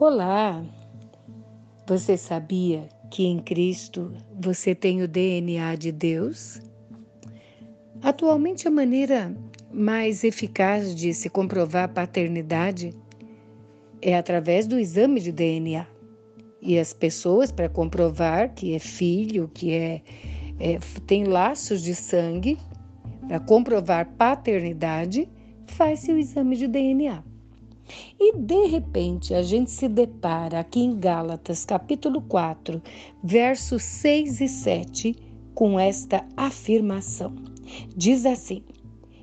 Olá! Você sabia que em Cristo você tem o DNA de Deus? Atualmente, a maneira mais eficaz de se comprovar a paternidade é através do exame de DNA. E as pessoas, para comprovar que é filho, que é, é tem laços de sangue, para comprovar paternidade, faz-se o exame de DNA. E de repente a gente se depara aqui em Gálatas, capítulo 4, versos 6 e 7, com esta afirmação. Diz assim: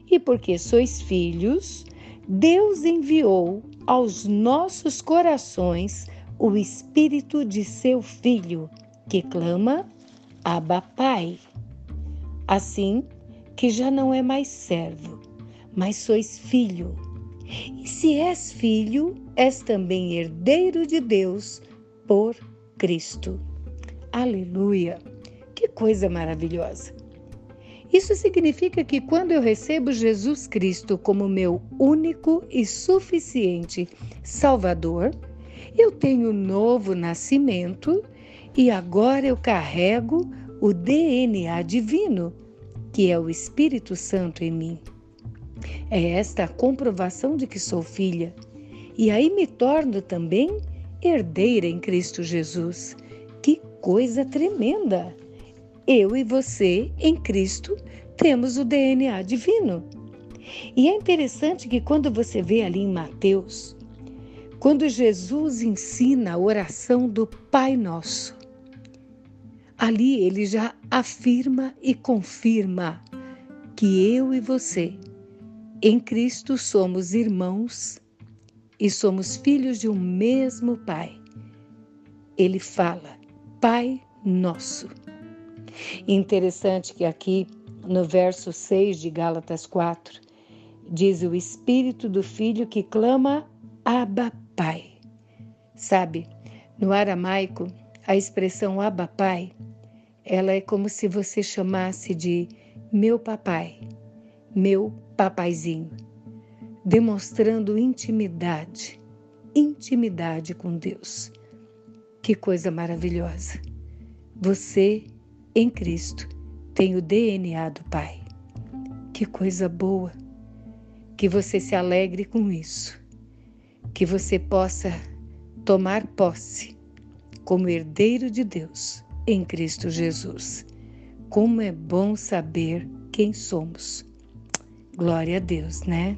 E porque sois filhos, Deus enviou aos nossos corações o espírito de seu filho, que clama: Abba, Pai. Assim que já não é mais servo, mas sois filho e se és filho, és também herdeiro de Deus por Cristo. Aleluia! Que coisa maravilhosa! Isso significa que quando eu recebo Jesus Cristo como meu único e suficiente Salvador, eu tenho novo nascimento e agora eu carrego o DNA divino, que é o Espírito Santo em mim. É esta a comprovação de que sou filha. E aí me torno também herdeira em Cristo Jesus. Que coisa tremenda! Eu e você, em Cristo, temos o DNA divino. E é interessante que quando você vê ali em Mateus, quando Jesus ensina a oração do Pai Nosso, ali ele já afirma e confirma que eu e você em Cristo somos irmãos e somos filhos de um mesmo Pai. Ele fala, Pai Nosso. Interessante que aqui no verso 6 de Gálatas 4, diz o Espírito do Filho que clama Abba Pai. Sabe, no aramaico, a expressão Abba Pai, ela é como se você chamasse de meu papai, meu papaizinho, demonstrando intimidade, intimidade com Deus. Que coisa maravilhosa! Você, em Cristo, tem o DNA do Pai. Que coisa boa! Que você se alegre com isso. Que você possa tomar posse como herdeiro de Deus em Cristo Jesus. Como é bom saber quem somos Glória a Deus, né?